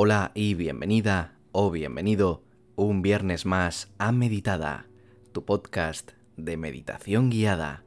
Hola y bienvenida o bienvenido un viernes más a Meditada, tu podcast de meditación guiada.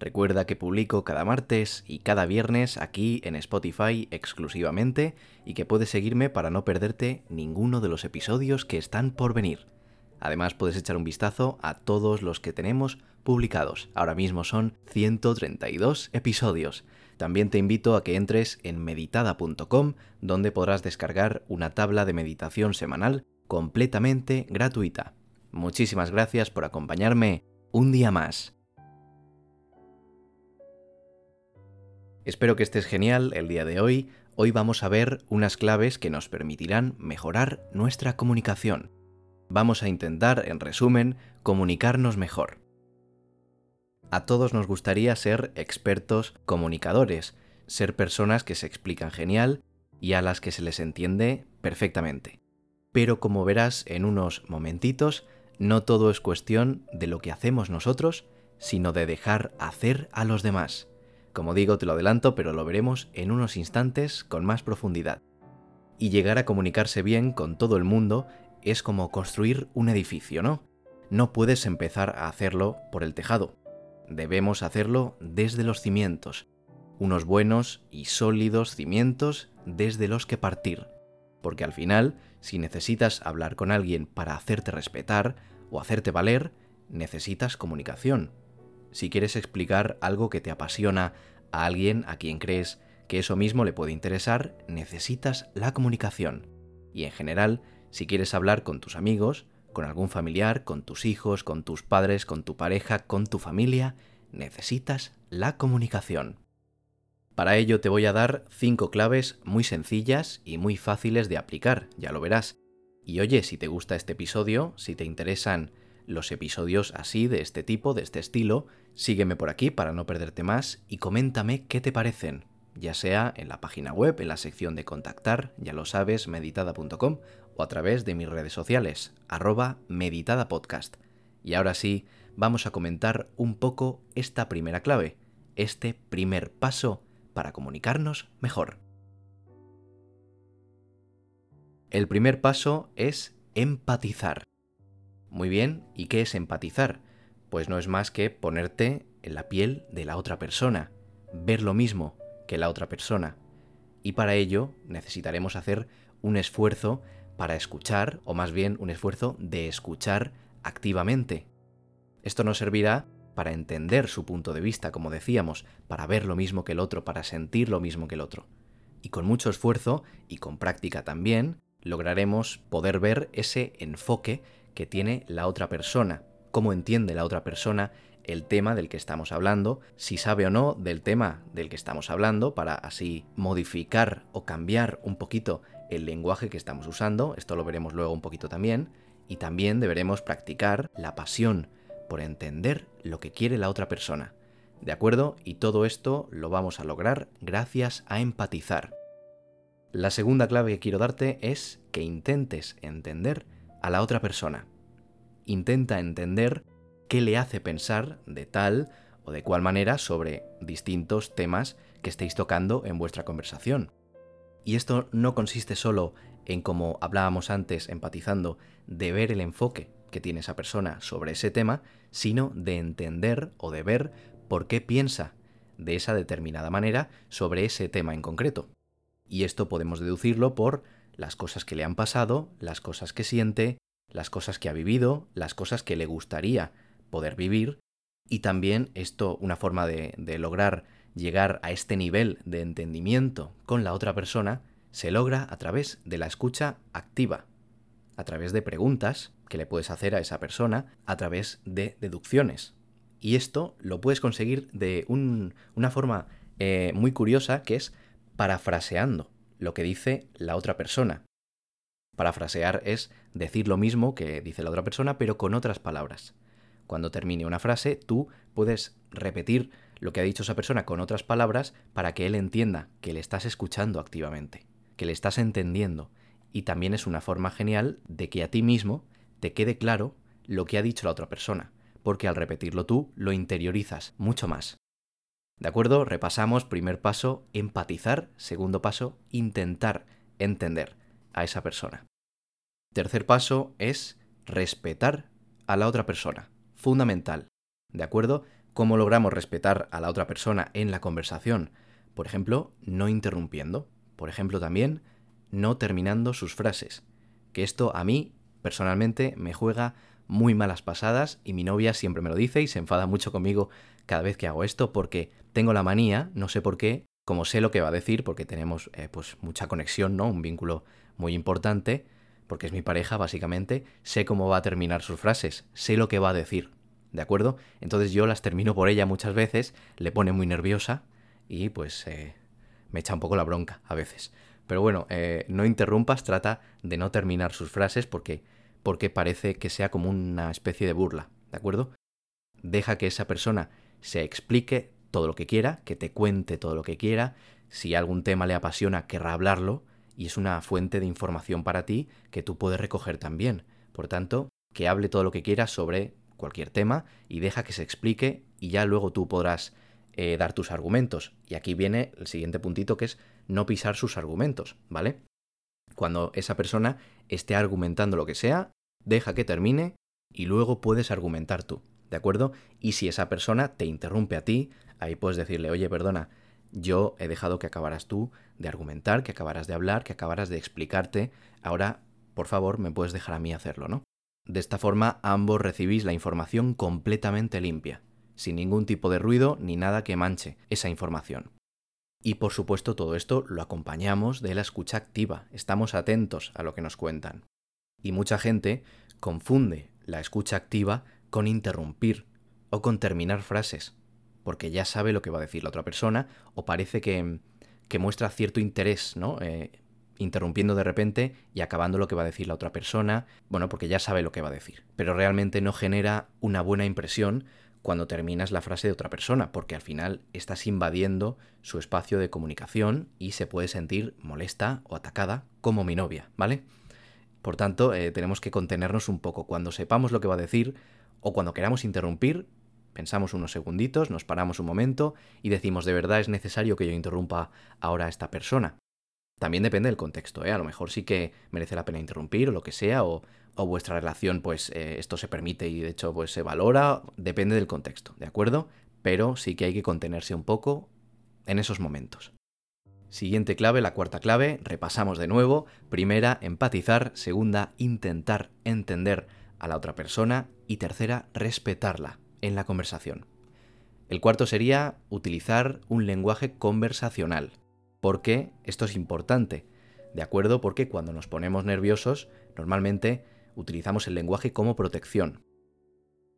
Recuerda que publico cada martes y cada viernes aquí en Spotify exclusivamente y que puedes seguirme para no perderte ninguno de los episodios que están por venir. Además puedes echar un vistazo a todos los que tenemos publicados. Ahora mismo son 132 episodios. También te invito a que entres en meditada.com donde podrás descargar una tabla de meditación semanal completamente gratuita. Muchísimas gracias por acompañarme un día más. Espero que estés genial el día de hoy. Hoy vamos a ver unas claves que nos permitirán mejorar nuestra comunicación. Vamos a intentar, en resumen, comunicarnos mejor. A todos nos gustaría ser expertos comunicadores, ser personas que se explican genial y a las que se les entiende perfectamente. Pero como verás en unos momentitos, no todo es cuestión de lo que hacemos nosotros, sino de dejar hacer a los demás. Como digo, te lo adelanto, pero lo veremos en unos instantes con más profundidad. Y llegar a comunicarse bien con todo el mundo es como construir un edificio, ¿no? No puedes empezar a hacerlo por el tejado debemos hacerlo desde los cimientos, unos buenos y sólidos cimientos desde los que partir, porque al final, si necesitas hablar con alguien para hacerte respetar o hacerte valer, necesitas comunicación. Si quieres explicar algo que te apasiona a alguien a quien crees que eso mismo le puede interesar, necesitas la comunicación. Y en general, si quieres hablar con tus amigos, con algún familiar, con tus hijos, con tus padres, con tu pareja, con tu familia, necesitas la comunicación. Para ello te voy a dar cinco claves muy sencillas y muy fáciles de aplicar, ya lo verás. Y oye, si te gusta este episodio, si te interesan los episodios así, de este tipo, de este estilo, sígueme por aquí para no perderte más y coméntame qué te parecen, ya sea en la página web, en la sección de contactar, ya lo sabes, meditada.com, o a través de mis redes sociales, arroba meditadapodcast. Y ahora sí, vamos a comentar un poco esta primera clave, este primer paso para comunicarnos mejor. El primer paso es empatizar. Muy bien, ¿y qué es empatizar? Pues no es más que ponerte en la piel de la otra persona, ver lo mismo que la otra persona. Y para ello necesitaremos hacer un esfuerzo para escuchar, o más bien un esfuerzo de escuchar activamente. Esto nos servirá para entender su punto de vista, como decíamos, para ver lo mismo que el otro, para sentir lo mismo que el otro. Y con mucho esfuerzo, y con práctica también, lograremos poder ver ese enfoque que tiene la otra persona, cómo entiende la otra persona el tema del que estamos hablando, si sabe o no del tema del que estamos hablando, para así modificar o cambiar un poquito el lenguaje que estamos usando, esto lo veremos luego un poquito también, y también deberemos practicar la pasión por entender lo que quiere la otra persona. ¿De acuerdo? Y todo esto lo vamos a lograr gracias a empatizar. La segunda clave que quiero darte es que intentes entender a la otra persona. Intenta entender qué le hace pensar de tal o de cual manera sobre distintos temas que estéis tocando en vuestra conversación. Y esto no consiste solo en, como hablábamos antes, empatizando, de ver el enfoque que tiene esa persona sobre ese tema, sino de entender o de ver por qué piensa de esa determinada manera sobre ese tema en concreto. Y esto podemos deducirlo por las cosas que le han pasado, las cosas que siente, las cosas que ha vivido, las cosas que le gustaría poder vivir, y también esto, una forma de, de lograr llegar a este nivel de entendimiento con la otra persona se logra a través de la escucha activa, a través de preguntas que le puedes hacer a esa persona, a través de deducciones. Y esto lo puedes conseguir de una forma eh, muy curiosa que es parafraseando lo que dice la otra persona. Parafrasear es decir lo mismo que dice la otra persona, pero con otras palabras. Cuando termine una frase, tú puedes repetir lo que ha dicho esa persona con otras palabras para que él entienda que le estás escuchando activamente, que le estás entendiendo. Y también es una forma genial de que a ti mismo te quede claro lo que ha dicho la otra persona, porque al repetirlo tú lo interiorizas mucho más. ¿De acuerdo? Repasamos primer paso, empatizar, segundo paso, intentar entender. a esa persona. Tercer paso es respetar a la otra persona. Fundamental. ¿De acuerdo? ¿Cómo logramos respetar a la otra persona en la conversación? Por ejemplo, no interrumpiendo. Por ejemplo, también no terminando sus frases. Que esto a mí, personalmente, me juega muy malas pasadas y mi novia siempre me lo dice y se enfada mucho conmigo cada vez que hago esto porque tengo la manía, no sé por qué, como sé lo que va a decir, porque tenemos eh, pues mucha conexión, ¿no? Un vínculo muy importante, porque es mi pareja básicamente, sé cómo va a terminar sus frases, sé lo que va a decir, ¿de acuerdo? Entonces yo las termino por ella muchas veces, le pone muy nerviosa y pues eh, me echa un poco la bronca a veces. Pero bueno, eh, no interrumpas, trata de no terminar sus frases porque, porque parece que sea como una especie de burla, ¿de acuerdo? Deja que esa persona se explique todo lo que quiera, que te cuente todo lo que quiera, si algún tema le apasiona, querrá hablarlo, y es una fuente de información para ti que tú puedes recoger también. Por tanto, que hable todo lo que quiera sobre cualquier tema y deja que se explique y ya luego tú podrás eh, dar tus argumentos. Y aquí viene el siguiente puntito que es no pisar sus argumentos, ¿vale? Cuando esa persona esté argumentando lo que sea, deja que termine y luego puedes argumentar tú, ¿de acuerdo? Y si esa persona te interrumpe a ti, ahí puedes decirle, oye, perdona, yo he dejado que acabaras tú de argumentar, que acabaras de hablar, que acabaras de explicarte, ahora, por favor, me puedes dejar a mí hacerlo, ¿no? De esta forma, ambos recibís la información completamente limpia sin ningún tipo de ruido ni nada que manche esa información. Y por supuesto todo esto lo acompañamos de la escucha activa, estamos atentos a lo que nos cuentan. Y mucha gente confunde la escucha activa con interrumpir o con terminar frases, porque ya sabe lo que va a decir la otra persona o parece que, que muestra cierto interés, ¿no? Eh, interrumpiendo de repente y acabando lo que va a decir la otra persona, bueno, porque ya sabe lo que va a decir, pero realmente no genera una buena impresión cuando terminas la frase de otra persona, porque al final estás invadiendo su espacio de comunicación y se puede sentir molesta o atacada como mi novia, ¿vale? Por tanto, eh, tenemos que contenernos un poco. Cuando sepamos lo que va a decir o cuando queramos interrumpir, pensamos unos segunditos, nos paramos un momento y decimos, ¿de verdad es necesario que yo interrumpa ahora a esta persona? También depende del contexto, ¿eh? A lo mejor sí que merece la pena interrumpir o lo que sea, o, o vuestra relación, pues eh, esto se permite y de hecho pues se valora, depende del contexto, ¿de acuerdo? Pero sí que hay que contenerse un poco en esos momentos. Siguiente clave, la cuarta clave, repasamos de nuevo. Primera, empatizar. Segunda, intentar entender a la otra persona. Y tercera, respetarla en la conversación. El cuarto sería utilizar un lenguaje conversacional. Porque esto es importante, ¿de acuerdo? Porque cuando nos ponemos nerviosos, normalmente utilizamos el lenguaje como protección.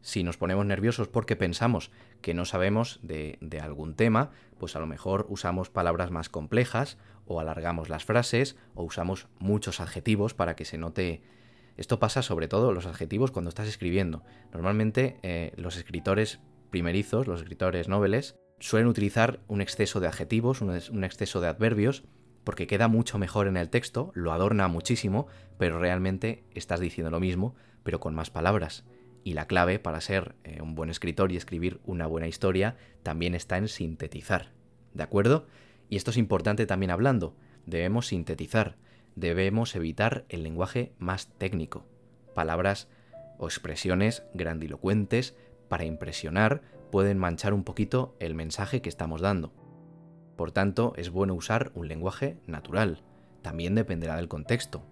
Si nos ponemos nerviosos porque pensamos que no sabemos de, algún tema, pues a lo mejor usamos palabras más complejas o alargamos las frases o usamos muchos adjetivos para que se note... Esto pasa sobre todo los adjetivos cuando estás escribiendo. Normalmente eh, los escritores primerizos, los escritores noveles, suelen utilizar un exceso de adjetivos, un exceso de adverbios porque queda mucho mejor en el texto, lo adorna muchísimo, pero realmente estás diciendo lo mismo, pero con más palabras. Y la clave para ser eh, un buen escritor y escribir una buena historia también está en sintetizar. ¿De acuerdo? Y esto es importante también hablando. Debemos sintetizar. Debemos evitar el lenguaje más técnico. Palabras o expresiones grandilocuentes para impresionar pueden manchar un poquito el mensaje que estamos dando. Por tanto, es bueno usar un lenguaje natural. También dependerá del contexto.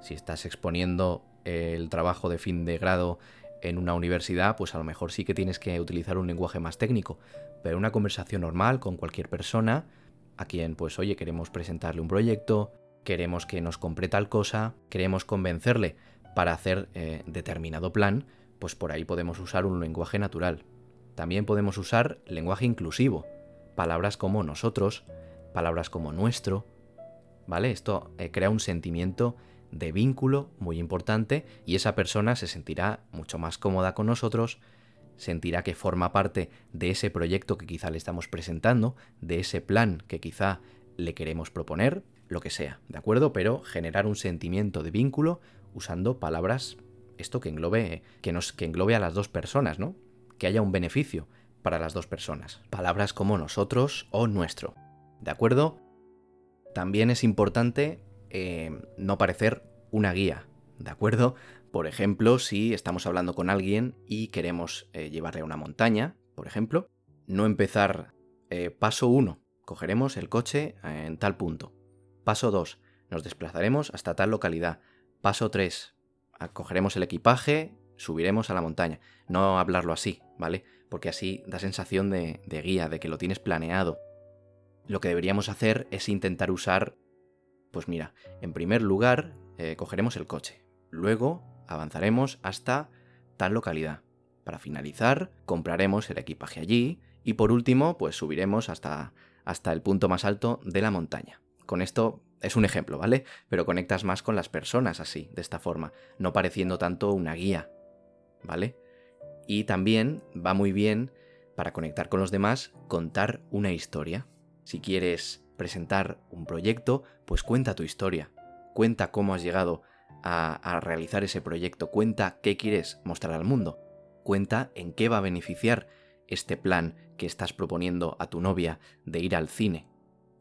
Si estás exponiendo el trabajo de fin de grado en una universidad, pues a lo mejor sí que tienes que utilizar un lenguaje más técnico. Pero una conversación normal con cualquier persona, a quien, pues oye, queremos presentarle un proyecto, queremos que nos compre tal cosa, queremos convencerle para hacer eh, determinado plan, pues por ahí podemos usar un lenguaje natural. También podemos usar lenguaje inclusivo palabras como nosotros, palabras como nuestro, ¿vale? Esto eh, crea un sentimiento de vínculo muy importante y esa persona se sentirá mucho más cómoda con nosotros, sentirá que forma parte de ese proyecto que quizá le estamos presentando, de ese plan que quizá le queremos proponer, lo que sea, ¿de acuerdo? Pero generar un sentimiento de vínculo usando palabras, esto que englobe, que nos, que englobe a las dos personas, ¿no? Que haya un beneficio para las dos personas. Palabras como nosotros o nuestro. ¿De acuerdo? También es importante eh, no parecer una guía, ¿de acuerdo? Por ejemplo, si estamos hablando con alguien y queremos eh, llevarle a una montaña, por ejemplo, no empezar eh, paso 1, cogeremos el coche en tal punto. Paso 2, nos desplazaremos hasta tal localidad. Paso 3, cogeremos el equipaje, subiremos a la montaña. No hablarlo así, ¿vale? Porque así da sensación de, guía, de que lo tienes planeado. Lo que deberíamos hacer es intentar usar, pues mira, en primer lugar, eh, cogeremos el coche. Luego avanzaremos hasta tal localidad. Para finalizar, compraremos el equipaje allí y por último, pues subiremos hasta, hasta el punto más alto de la montaña. Con esto es un ejemplo, ¿vale? Pero conectas más con las personas así, de esta forma, no pareciendo tanto una guía, ¿vale? Y también va muy bien para conectar con los demás contar una historia. Si quieres presentar un proyecto, pues cuenta tu historia. Cuenta cómo has llegado a, a, realizar ese proyecto. Cuenta qué quieres mostrar al mundo. Cuenta en qué va a beneficiar este plan que estás proponiendo a tu novia de ir al cine.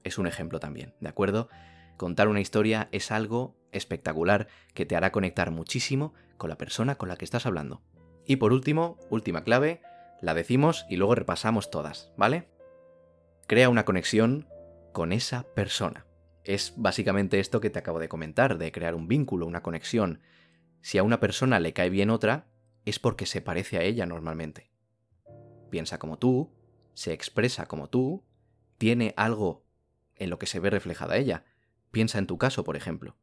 Es un ejemplo también, ¿de acuerdo? Contar una historia es algo espectacular que te hará conectar muchísimo con la persona con la que estás hablando. Y por último, última clave, la decimos y luego repasamos todas, ¿vale? Crea una conexión con esa persona. Es básicamente esto que te acabo de comentar, de crear un vínculo, una conexión. Si a una persona le cae bien otra, es porque se parece a ella normalmente. Piensa como tú, se expresa como tú, tiene algo en lo que se ve reflejada ella. Piensa en tu caso, por ejemplo.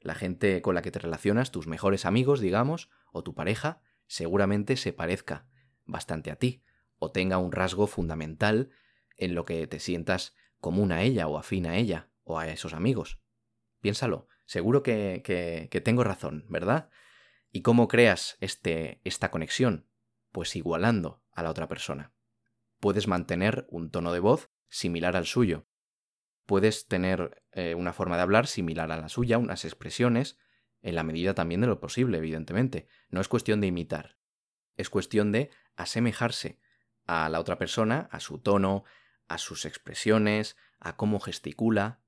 La gente con la que te relacionas, tus mejores amigos, digamos, o tu pareja, seguramente se parezca bastante a ti, o tenga un rasgo fundamental en lo que te sientas común a ella o afín a ella o a esos amigos. Piénsalo, seguro que, que, tengo razón, ¿verdad? ¿Y cómo creas este, esta conexión? Pues igualando a la otra persona. Puedes mantener un tono de voz similar al suyo. Puedes tener eh, una forma de hablar similar a la suya, unas expresiones, en la medida también de lo posible, evidentemente. No es cuestión de imitar, es cuestión de asemejarse a la otra persona, a su tono, a sus expresiones, a cómo gesticula.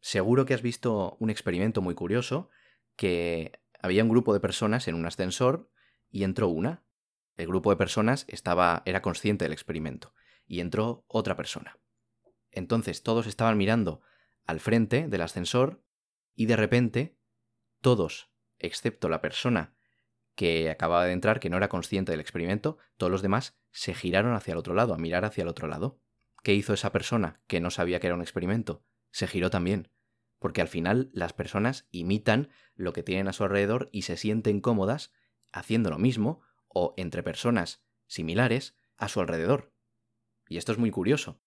Seguro que has visto un experimento muy curioso, que había un grupo de personas en un ascensor y entró una. El grupo de personas estaba era consciente del experimento y entró otra persona. Entonces todos estaban mirando al frente del ascensor y de repente todos, excepto la persona que acababa de entrar, que no era consciente del experimento, todos los demás se giraron hacia el otro lado, a mirar hacia el otro lado. ¿Qué hizo esa persona que no sabía que era un experimento? Se giró también. Porque al final las personas imitan lo que tienen a su alrededor y se sienten cómodas haciendo lo mismo o entre personas similares a su alrededor. Y esto es muy curioso.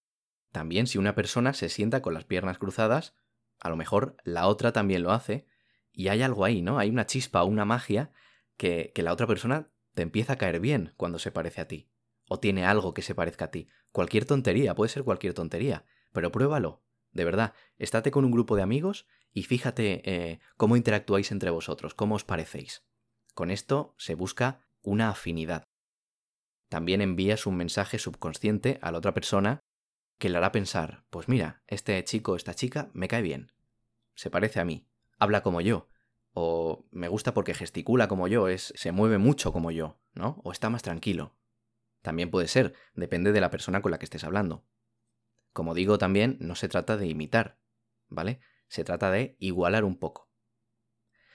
También si una persona se sienta con las piernas cruzadas, a lo mejor la otra también lo hace y hay algo ahí, ¿no? Hay una chispa o una magia que, la otra persona te empieza a caer bien cuando se parece a ti. O tiene algo que se parezca a ti. Cualquier tontería, puede ser cualquier tontería. Pero pruébalo. De verdad, estate con un grupo de amigos y fíjate eh, cómo interactuáis entre vosotros, cómo os parecéis. Con esto se busca una afinidad. También envías un mensaje subconsciente a la otra persona que le hará pensar, pues mira, este chico esta chica me cae bien, se parece a mí, habla como yo, o me gusta porque gesticula como yo, es, se mueve mucho como yo, ¿no? O está más tranquilo. También puede ser, depende de la persona con la que estés hablando. Como digo, también no se trata de imitar, ¿vale? Se trata de igualar un poco.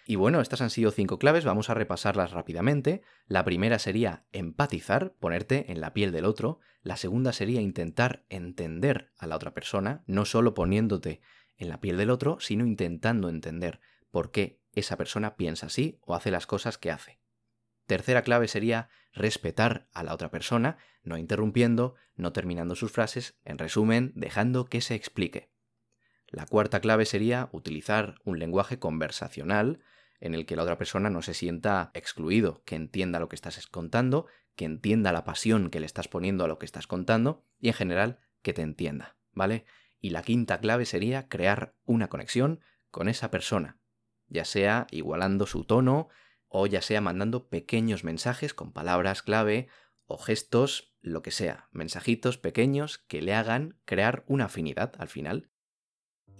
Y bueno, estas han sido cinco claves, vamos a repasarlas rápidamente. La primera sería empatizar, ponerte en la piel del otro. La segunda sería intentar entender a la otra persona, no solo poniéndote en la piel del otro, sino intentando entender por qué esa persona piensa así o hace las cosas que hace. Tercera clave sería respetar a la otra persona, no interrumpiendo, no terminando sus frases, en resumen, dejando que se explique. La cuarta clave sería utilizar un lenguaje conversacional en el que la otra persona no se sienta excluido, que entienda lo que estás contando, que entienda la pasión que le estás poniendo a lo que estás contando y en general que te entienda, ¿vale? Y la quinta clave sería crear una conexión con esa persona, ya sea igualando su tono o ya sea mandando pequeños mensajes con palabras clave o gestos, lo que sea, mensajitos pequeños que le hagan crear una afinidad al final.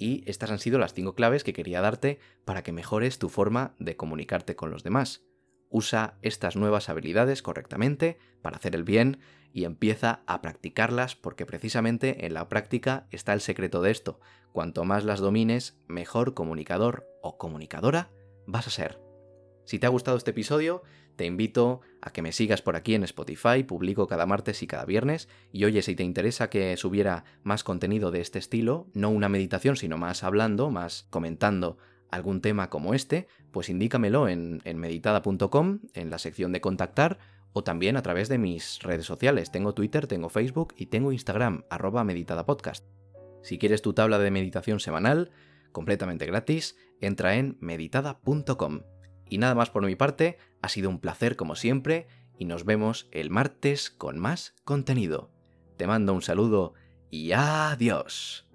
Y estas han sido las cinco claves que quería darte para que mejores tu forma de comunicarte con los demás. Usa estas nuevas habilidades correctamente para hacer el bien y empieza a practicarlas porque precisamente en la práctica está el secreto de esto. Cuanto más las domines, mejor comunicador o comunicadora vas a ser. Si te ha gustado este episodio, te invito a que me sigas por aquí en Spotify, publico cada martes y cada viernes, y oye, si te interesa que subiera más contenido de este estilo, no una meditación, sino más hablando, más comentando algún tema como este, pues indícamelo en, en meditada.com, en la sección de contactar, o también a través de mis redes sociales. Tengo Twitter, tengo Facebook y tengo Instagram, arroba meditadapodcast. Si quieres tu tabla de meditación semanal, completamente gratis, entra en meditada.com. Y nada más por mi parte, ha sido un placer como siempre y nos vemos el martes con más contenido. Te mando un saludo y adiós.